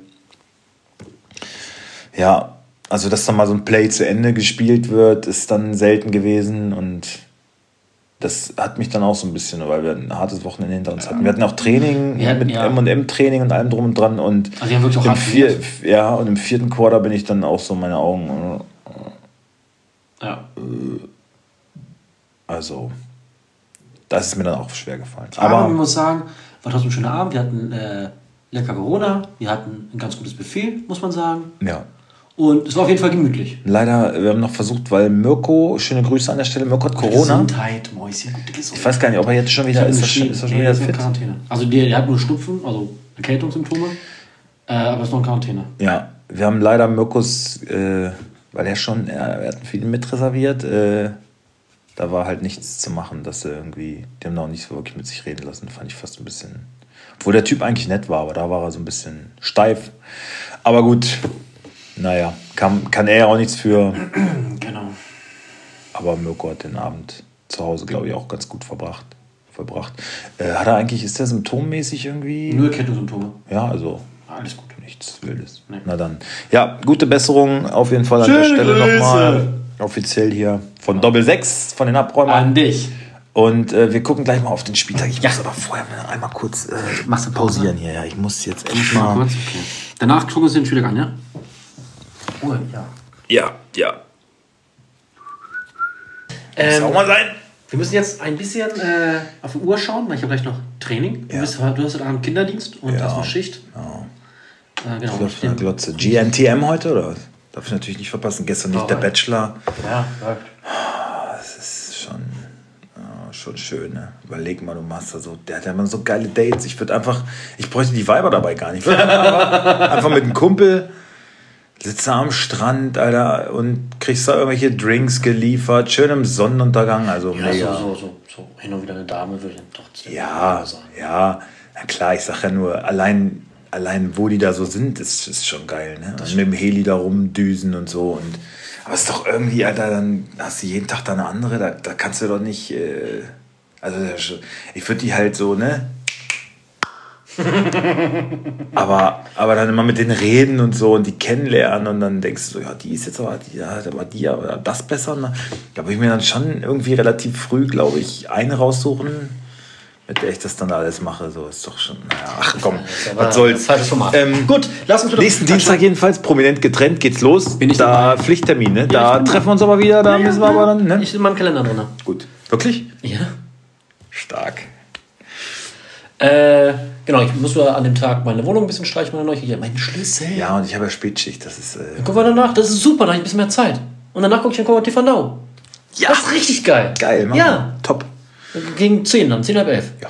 Ja, also dass dann mal so ein Play zu Ende gespielt wird, ist dann selten gewesen und das hat mich dann auch so ein bisschen, weil wir ein hartes Wochenende hinter uns hatten. Wir hatten auch Training Wir hatten, mit ja. M&M-Training und allem drum und dran und Also die haben wirklich auch im vier, ja, und im vierten Quarter bin ich dann auch so meine Augen, Ja. also das ist mir dann auch schwer gefallen. Aber man Aber muss sagen, war trotzdem ein schöner Abend. Wir hatten äh, lecker Corona, wir hatten ein ganz gutes Buffet, muss man sagen. ja, Und es war auf jeden Fall gemütlich. leider, wir haben noch versucht, weil Mirko, schöne Grüße an der Stelle, Mirko hat Corona. Gesundheit, Mäuschen, gute Gesundheit. Ich weiß gar nicht, ob er jetzt schon wieder ist. Schon, ist er schon wieder fit? Quarantäne. Also der, der hat nur Schnupfen, also Erkältungssymptome, äh, aber ist noch in Quarantäne. Ja, wir haben leider Mirkus, äh, weil er schon, er, er hat viel mitreserviert, äh, da war halt nichts zu machen, dass er irgendwie, die haben da auch nicht so wirklich mit sich reden lassen, fand ich fast ein bisschen, obwohl der Typ eigentlich nett war, aber da war er so ein bisschen steif. Aber gut, naja, kann, kann er ja auch nichts für, Genau. aber Mirko hat den Abend zu Hause, glaube ich, auch ganz gut verbracht. verbracht. Äh, hat er eigentlich, ist der symptommäßig irgendwie? Nur Erkältungssymptome. Ja, also Alles gut. Nichts Wildes. Nee. Na dann. Ja, gute Besserung auf jeden Fall an Schöne der Stelle nochmal. Offiziell hier von Doppel 6, von den Abräumern. An dich. Und äh, wir gucken gleich mal auf den Spieltag. Ich muss aber vorher mal einmal kurz äh, Machst du pausieren hier. Ja, ich muss jetzt echt Mal kurz, okay. Danach gucken wir uns den Spieltag an, ja? Oh, ja. Ja, ja. Ähm, Muss auch mal sein. Wir müssen jetzt ein bisschen äh, auf die Uhr schauen, weil ich habe gleich noch Training. Du, Ja. bist, du hast heute Abend Kinderdienst und Ja. hast noch Schicht. Ja. Äh, genau. Ich läuft von der Glotze. GNTM heute oder? Darf ich natürlich nicht verpassen. Gestern nicht Oh, der ja. Bachelor. Ja, läuft. Das ist schon, ja, schon schön, ne? Überleg mal, du machst da so, der hat ja immer so geile Dates. Ich würde einfach, ich bräuchte die Weiber dabei gar nicht. Einfach, einfach mit einem Kumpel sitze am Strand, Alter, und kriegst da irgendwelche Drinks geliefert, schön im Sonnenuntergang, also Ja, mega. so, so, so, so hin und wieder eine Dame würde ich dann trotzdem Ja, sagen. ja, na klar, ich sag ja nur, allein, allein wo die da so sind, ist, ist schon geil, ne? Und mit dem Heli da rumdüsen und so. Und, aber es ist doch irgendwie, Alter, dann hast du jeden Tag da eine andere, da, da kannst du doch nicht, äh, also ich würde die halt so, ne? aber, aber dann immer mit denen reden und so und die kennenlernen und dann denkst du so, ja, die ist jetzt aber, die hat aber die, aber das besser. Ne? Da würde ich mir dann schon irgendwie relativ früh, glaube ich, eine raussuchen, mit der ich das dann alles mache. So ist doch schon, naja, ach komm, aber was soll's. Ähm, Gut, lass uns Nächsten Dienstag jedenfalls, prominent getrennt, geht's los. Bin ich da dabei. Pflichttermin, ne? Da treffen wir uns aber wieder, da müssen wir aber dann, ne? Ich in meinem Kalender drin. Gut. Wirklich? Ja. Stark. Äh, genau, ich muss nur an dem Tag meine Wohnung ein bisschen streichen, meine neue. Hier, mein Schlüssel. Ja, und ich habe ja Spätschicht, das ist. Äh, Gucken wir danach, das ist super, da habe ich ein bisschen mehr Zeit. Und danach gucke ich dann Cover TV Now. ja, Das ist richtig geil. geil, Mann. Ja. Top. Gegen 10 dann, 10 halb 11. Ja.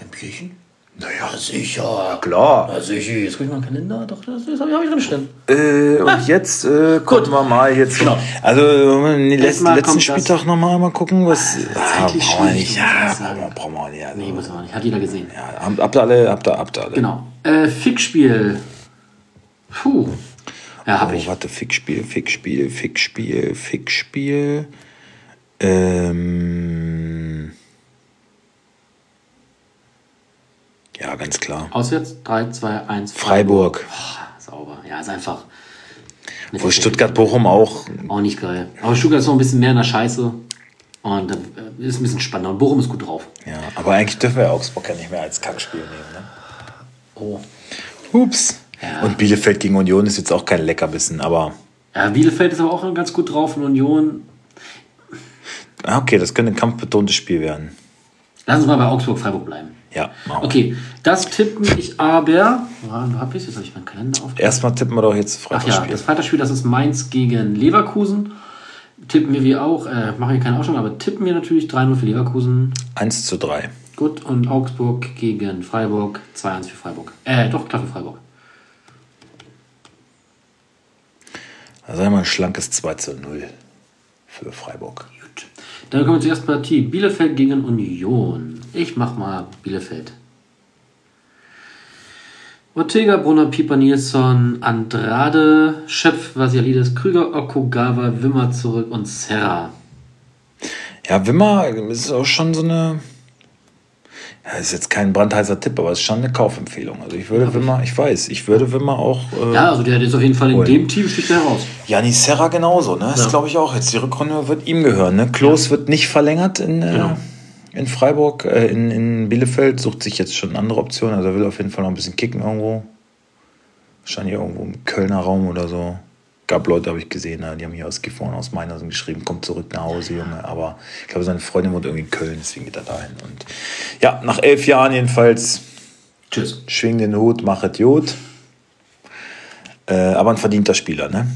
Ein Bierchen? Naja, Sicher. klar. Na sicher. Jetzt gucke ich mal im Kalender. Doch, das, das habe ich drin stehen. Äh, und jetzt äh, gucken wir mal jetzt. Genau. Also den letzten, Erstmal letzten Spieltag noch mal, mal gucken, was. Ah, zeitlich brauchen wir schwierig, nicht. muss ich Ja, brauchen wir, brauchen wir nicht. Also, Nee, muss man nicht. Hat jeder gesehen. ja, habt, habt ihr alle, habt ihr, habt ihr alle. Genau. Äh, Fickspiel. Puh. Ja, hab Oh, ich. warte, Fickspiel, Fickspiel, Fickspiel, Fickspiel. Ähm. Ja, ganz klar. Auswärts. 3, 2, 1. Freiburg. Ah, sauber. Ja, ist einfach. Wo Stuttgart-Bochum auch. Auch nicht geil. Aber Stuttgart ist noch ein bisschen mehr in der Scheiße. Und äh, ist ein bisschen spannender. Und Bochum ist gut drauf. Ja, aber eigentlich dürfen wir Augsburg ja nicht mehr als Kackspiel nehmen. Ne? Oh. Ups. Ja. Und Bielefeld gegen Union ist jetzt auch kein Leckerbissen, aber Ja, Bielefeld ist aber auch ganz gut drauf. Und Union. ah, okay, das könnte ein kampfbetontes Spiel werden. Lass uns mal bei Augsburg-Freiburg bleiben. Ja, machen wir. Okay, das tippen ich aber. Wo hab ich's? Jetzt habe ich meinen Kalender auf. Erstmal tippen wir doch jetzt Ach ja, Freitagsspiel. das Freitagsspiel, das ist Mainz gegen Leverkusen. Tippen wir wie auch, äh, machen wir keine Ausstellung, aber tippen wir natürlich 3-0 für Leverkusen. 1 zu 3. Gut, und Augsburg gegen Freiburg, 2-1 für Freiburg. Äh, doch, klar für Freiburg. Also einmal ein schlankes 2 zu 0 für Freiburg. Dann kommen wir zur ersten Partie. Bielefeld gegen Union. Ich mach mal Bielefeld. Ortega, Brunner, Pieper, Nilsson, Andrade, Schöpf, Vasialides, Krüger, Okugawa, Wimmer zurück und Serra. Ja, Wimmer ist auch schon so eine. Ja, ist jetzt kein brandheißer Tipp, aber es ist schon eine Kaufempfehlung. Also ich würde Wimmer, ich weiß, ich würde Wimmer auch. Äh, Ja, also der hat jetzt auf jeden Fall in holen. dem Team sticht er heraus. Jani Serra genauso, ne? Ja. Ist glaube ich auch jetzt. Die Rückrunde wird ihm gehören, ne? Klos wird nicht verlängert in, äh, Genau. in Freiburg, äh, in, in Bielefeld, sucht sich jetzt schon andere Optionen. Also er will auf jeden Fall noch ein bisschen kicken irgendwo. Wahrscheinlich irgendwo im Kölner Raum oder so. Gab Leute, habe ich gesehen, ne? die haben hier aus Gifhorn, aus Meinersen geschrieben, kommt zurück nach Hause, Junge. Aber ich glaube, seine Freundin wohnt irgendwie in Köln, deswegen geht er dahin. Und ja, nach elf Jahren jedenfalls Tschüss. schwing den Hut, machet Jod. Äh, aber ein verdienter Spieler, ne?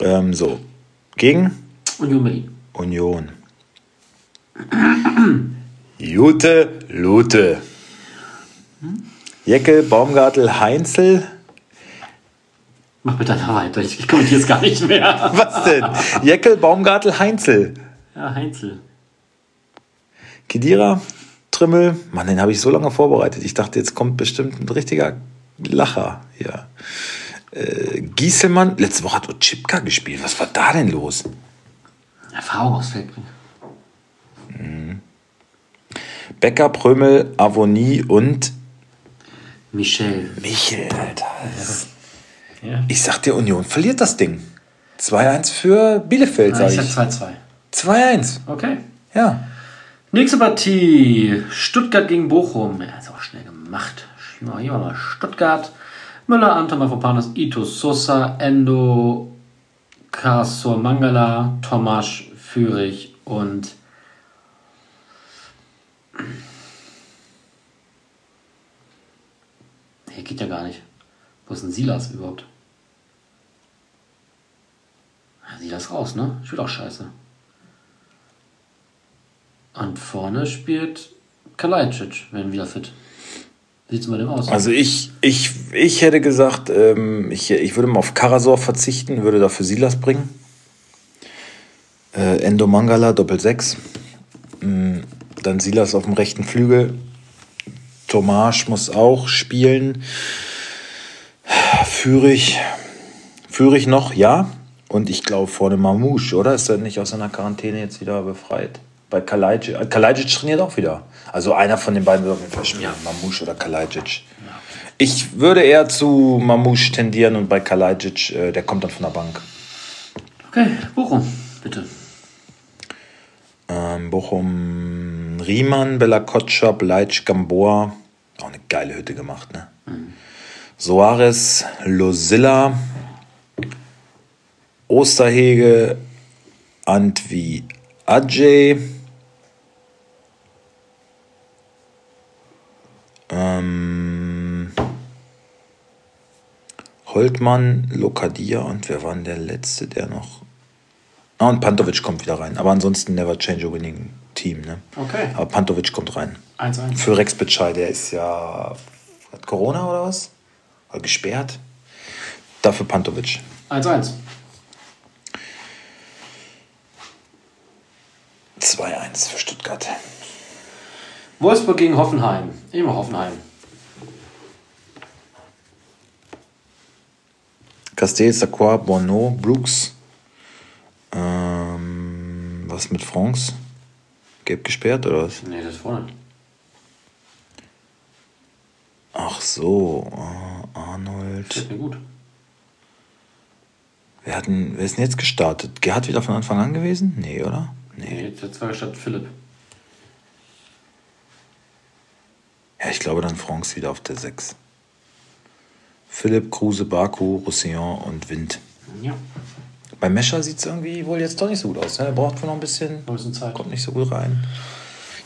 Ähm, so. Gegen Union Berlin. Union. Jute, Lute. Jeckel, Baumgartel, Heinzel. Mach bitte da weiter, ich, kommentiere es gar nicht mehr. Was denn? Jeckel, Baumgartel, Heinzel. Ja, Heinzel. Kedira, Trimmel. Mann, den habe ich so lange vorbereitet. Ich dachte, jetzt kommt bestimmt ein richtiger Lacher hier. Äh, Gieselmann, letzte Woche hat Otschipka gespielt. Was war da denn los? Erfahrung aufs Feld bringen. Becker, Prömel, Avonie und Michel. Michel, Alter. Das- Ja. Ich sag dir, Union verliert das Ding. 2-1 für Bielefeld, Ah, sag ich ich. sag 2-2. 2-1. Okay. Ja. Nächste Partie. Stuttgart gegen Bochum. Ja, ist auch schnell gemacht. Hier mal Stuttgart. Müller, Anton Mafropanos, Ito Sosa, Endo, Kasor Mangala, Tomasz, Fürich und Nee, geht ja gar nicht. Wo ist denn Silas überhaupt? Ja, Silas raus, ne? Spielt auch scheiße. Und vorne spielt Kalajdzic, wenn wieder fit. Wie sieht's bei dem aus? Also ich, ich, ich hätte gesagt, ähm, ich, ich würde mal auf Karasor verzichten, würde dafür Silas bringen. Äh, Endo Mangala, Doppel 6. Mm, Dann Silas auf dem rechten Flügel. Tomasch muss auch spielen. Führig. Führig noch, ja. Und ich glaube vorne Mamouche, oder? Ist er nicht aus seiner Quarantäne jetzt wieder befreit? Bei Kalajdzic. äh, Kalajdzic trainiert auch wieder. Also einer von den beiden wird auf jeden Fall spielen. Mamouche oder Kalajdzic. Ich würde eher zu Mamouche tendieren und bei Kalajdzic, äh, der kommt dann von der Bank. okay, Bochum, bitte. Ähm, Bochum, Riemann, Bella Kotscher, Bleitsch, Gamboa. Auch eine geile Hütte gemacht, ne? Soares, Losilla, Osterhege, Antwi, Ajay. Ähm, Holtmann, Lokadia und wer war denn der letzte, der noch. Ah, und Pantovic kommt wieder rein. Aber ansonsten never change a winning team, ne? Okay. Aber Pantovic kommt rein. 1-1. Für Rex Bitschei, der ist ja. Hat Corona oder was? Oder gesperrt? Dafür Pantovic. 1-1. 2-1 für Stuttgart. Wolfsburg gegen Hoffenheim. Immer Hoffenheim. Castel, Sacroix, Bono, Brooks. Ähm, was mit France? Gelb gesperrt oder was? Nee, das vorne. Ach so, äh, Arnold. Steht mir gut. Wer, hat denn, wer ist denn jetzt gestartet? Gerhard wieder von Anfang an gewesen? Nee, oder? Nee. Nee, jetzt hat zwar statt Philipp. Ja, ich glaube dann France wieder auf der 6. Philipp, Kruse, Baku, Roussillon und Wind. Ja. Bei Mescher sieht es irgendwie wohl jetzt doch nicht so gut aus. Ne? Er braucht wohl noch ein bisschen, ein bisschen Zeit. kommt nicht so gut rein.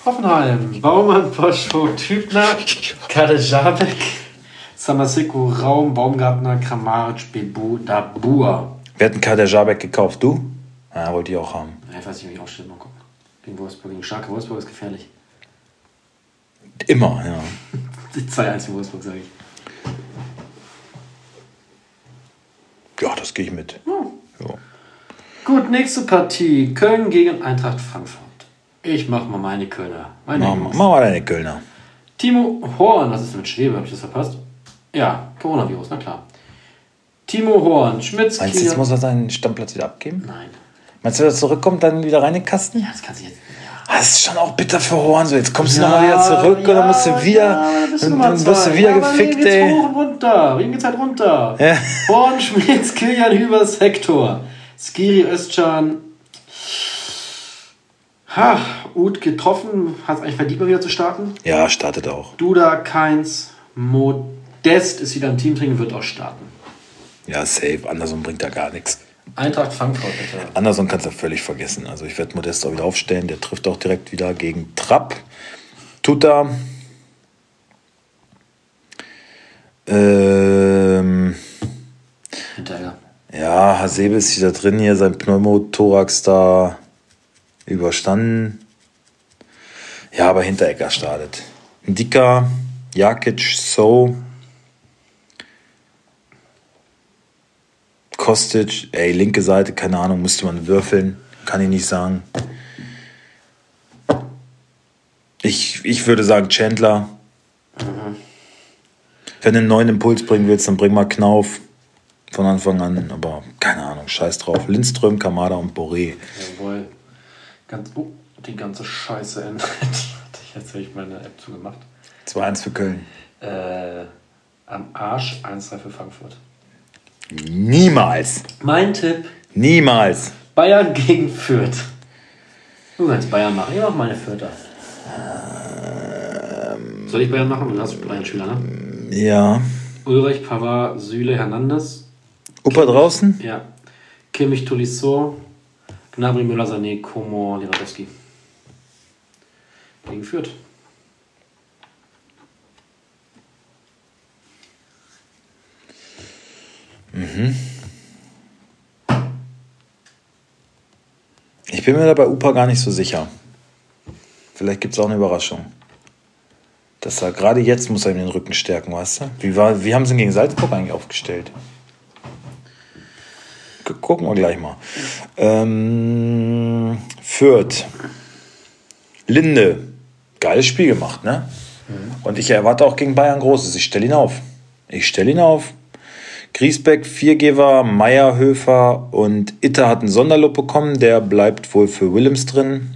Hoffenheim. Baumann, Poscho, Tübner, Kadejabek, Samaseko, Raum, Baumgartner, Kramaric, Bebu, Dabua. Wer hat einen Kader Jabek gekauft? Du? Ja, wollte ich auch haben. Ja, ich weiß nicht, wie ich aufstehe. Mal gucken. Gegen Wolfsburg, gegen Schalke. Wolfsburg ist gefährlich. Immer, ja. 2-1 für Wolfsburg, sage ich. Ja, das gehe ich mit. Ja. Gut, nächste Partie. Köln gegen Eintracht Frankfurt. Ich mach mal meine Kölner. Meine Mach, mach mal deine Kölner. Timo Horn, was ist denn mit Schwebe? Hab ich das verpasst? Ja, Coronavirus, na klar. Timo Horn, Schmitz, Meinst du, jetzt muss er seinen Stammplatz wieder abgeben? Nein. Meinst du, dass er zurückkommt, dann wieder rein in den Kasten? Ja, das kannst du jetzt. Ah, Das ist schon auch bitter für Horn. So, jetzt kommst du Ja, nochmal wieder zurück und dann musst du wieder, ja, dann bist du dann, wirst du wieder Ja, gefickt, ey. hoch und runter? Wem geht's halt runter? Ja. Horn, Schmitz, Kilian Hübers, Hector. Skiri Özcan. Ha, Uth getroffen. Hat es eigentlich verdient, mal wieder zu starten. Ja, startet auch. Duda, Keins, Modest ist wieder im Team drin, wird auch starten. Ja, safe. Anderson bringt da gar nichts. Eintracht Frankfurt, bitte. Anderson kannst du völlig vergessen. Also ich werde Modest auch wieder aufstellen. Der trifft auch direkt wieder gegen Trapp. Tuta. Ähm, Hinterher. ja, Hasebe ist wieder drin hier. Sein Pneumothorax da überstanden. Ja, aber Hinterecker startet. Ndika, Jakic, So. Kostic, ey, linke Seite, keine Ahnung, müsste man würfeln. Kann ich nicht sagen. Ich, ich würde sagen Chandler. Wenn du einen neuen Impuls bringen willst, dann bring mal Knauf von Anfang an. Aber keine Ahnung, scheiß drauf. Lindström, Kamada und Boré. Jawohl. Ganz, oh, die ganze Scheiße ändert. Jetzt habe ich meine App zugemacht. 2-1 für Köln. Äh, am Arsch 1-3 für Frankfurt. Niemals. Mein Tipp: Niemals. Bayern gegen Fürth. Du kannst Bayern machen. Ich mach meine Fürther. Soll ich Bayern machen? Du hast Bayern-Schüler, ne? Ja. Ulrich, Pavard, Süle, Hernandez. Opa draußen? Ja. Kimmich, Tolisso. Gnabry, Müller, Sané, Komo, Lewandowski. Gegen Fürth. Ich bin mir da bei Upa gar nicht so sicher. Vielleicht gibt es auch eine Überraschung. Dass er gerade jetzt muss er ihm den Rücken stärken, weißt du? Wie, war, wie haben sie ihn gegen Salzburg eigentlich aufgestellt? Gu- Gucken wir gleich mal. Ähm, Fürth. Linde. Geiles Spiel gemacht, ne? Und ich erwarte auch gegen Bayern Großes. Ich stelle ihn auf. Ich stelle ihn auf. Griesbeck, Viergeber, Meierhöfer und Itter hat einen Sonderlob bekommen. Der bleibt wohl für Willems drin.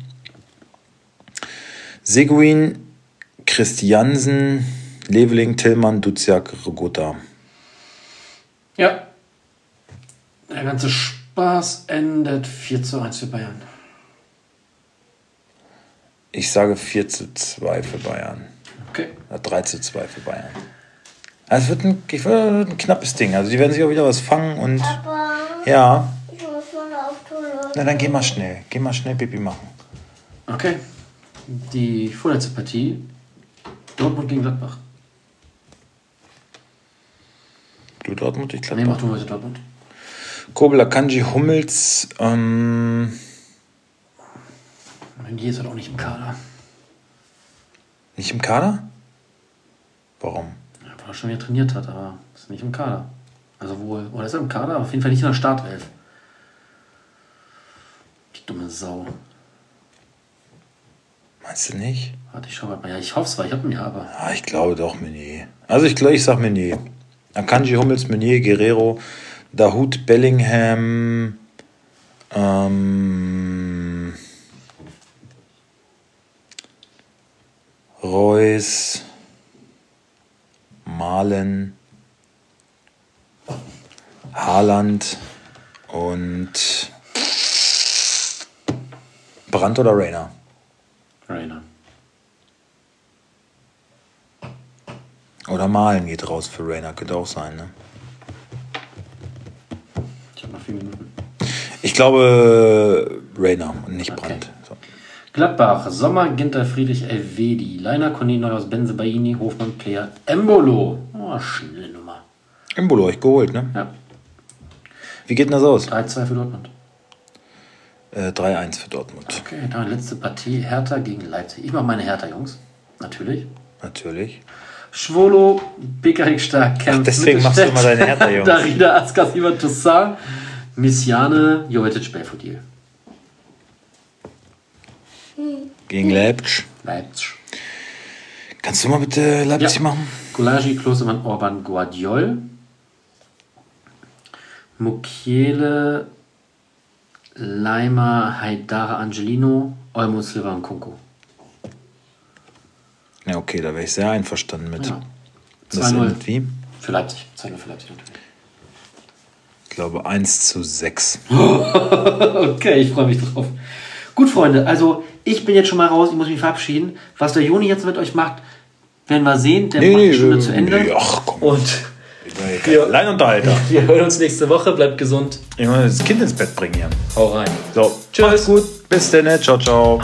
Seguin, Christiansen, Leveling, Tillmann, Duziak, Rogota. Ja. Der ganze Spaß endet 4 zu 1 für Bayern. Ich sage 4 zu 2 für Bayern. Okay. Oder 3 zu 2 für Bayern. Also es wird ein, ich würde, ein knappes Ding. Also die werden sich auch wieder was fangen und Papa, ja. ich muss mal auf Toilette. Na dann geh mal schnell. Geh mal schnell Pipi machen. Okay. Die vorletzte Partie. Dortmund gegen Gladbach. Du Dortmund, ich Nee, mach glaube. du heute Dortmund. Kobel, Akanji, Hummels, ähm, Meunier ist halt auch nicht im Kader. nicht im Kader? Warum? Ja, weil er schon wieder trainiert hat, aber ist nicht im Kader. Also wohl, oder ist er im Kader, auf jeden Fall nicht in der Startelf. Die dumme Sau. Meinst du nicht? Warte, ich schau mal. Ja, ich hoffe es, weil ich hab ihn ja, aber. Ah, ich glaube doch Meunier. Also ich glaube, ich sag Meunier. Akanji, Hummels, Meunier, Guerrero, Dahut, Bellingham, ähm, Reus, Malen, Haaland und Brandt oder Rainer? Rainer. Oder Malen geht raus für Rainer, könnte auch sein, ne? Ich habe noch vier Minuten. Ich glaube Rainer und nicht Okay. Brandt. So. Gladbach, Sommer, Ginter, Friedrich, Elvedi, Leiner, Cornet, Neuhaus, Benze, Baini, Hofmann, Player, Embolo. Oh, schnelle Nummer. Embolo, euch geholt, ne? Ja, Wie geht denn das aus? 3-2 für Dortmund. Äh, 3-1 für Dortmund. Okay, dann letzte Partie, Hertha gegen Leipzig. Ich mache meine Hertha, Jungs. Natürlich. Natürlich. Schwolo, Bekarik stark, Kempf, deswegen machst du immer deine Hertha, Jungs. Darida, Askas, Ivan Toussaint, Missiane, Jovetic, Belfodil. Gegen Leipzig. Leipzig. Kannst du mal bitte Leipzig Ja. machen? Gulagi, Klostermann, Orban, Guardiol. Mukiele, Leimer, Haidara, Angelino, Olmo, Silva und Kunko. Ja, okay, da wäre ich sehr einverstanden mit. Ja. Das 2-0 sind wie? für Leipzig. 2-0 für Leipzig natürlich. Ich glaube 1 zu 6. Okay, ich freue mich drauf. Gut, Freunde, also ich bin jetzt schon mal raus, ich muss mich verabschieden. Was der Juni jetzt mit euch macht, werden wir sehen. Der macht die Stunde zu Ende. Nee, ach komm. Und Ja. Alleinunterhalter. wir hören uns nächste Woche. Bleibt gesund. Ich muss das Kind ins Bett bringen hier. Hau rein. So, Tschüss. Macht's gut. Bis dann. Ciao, ciao.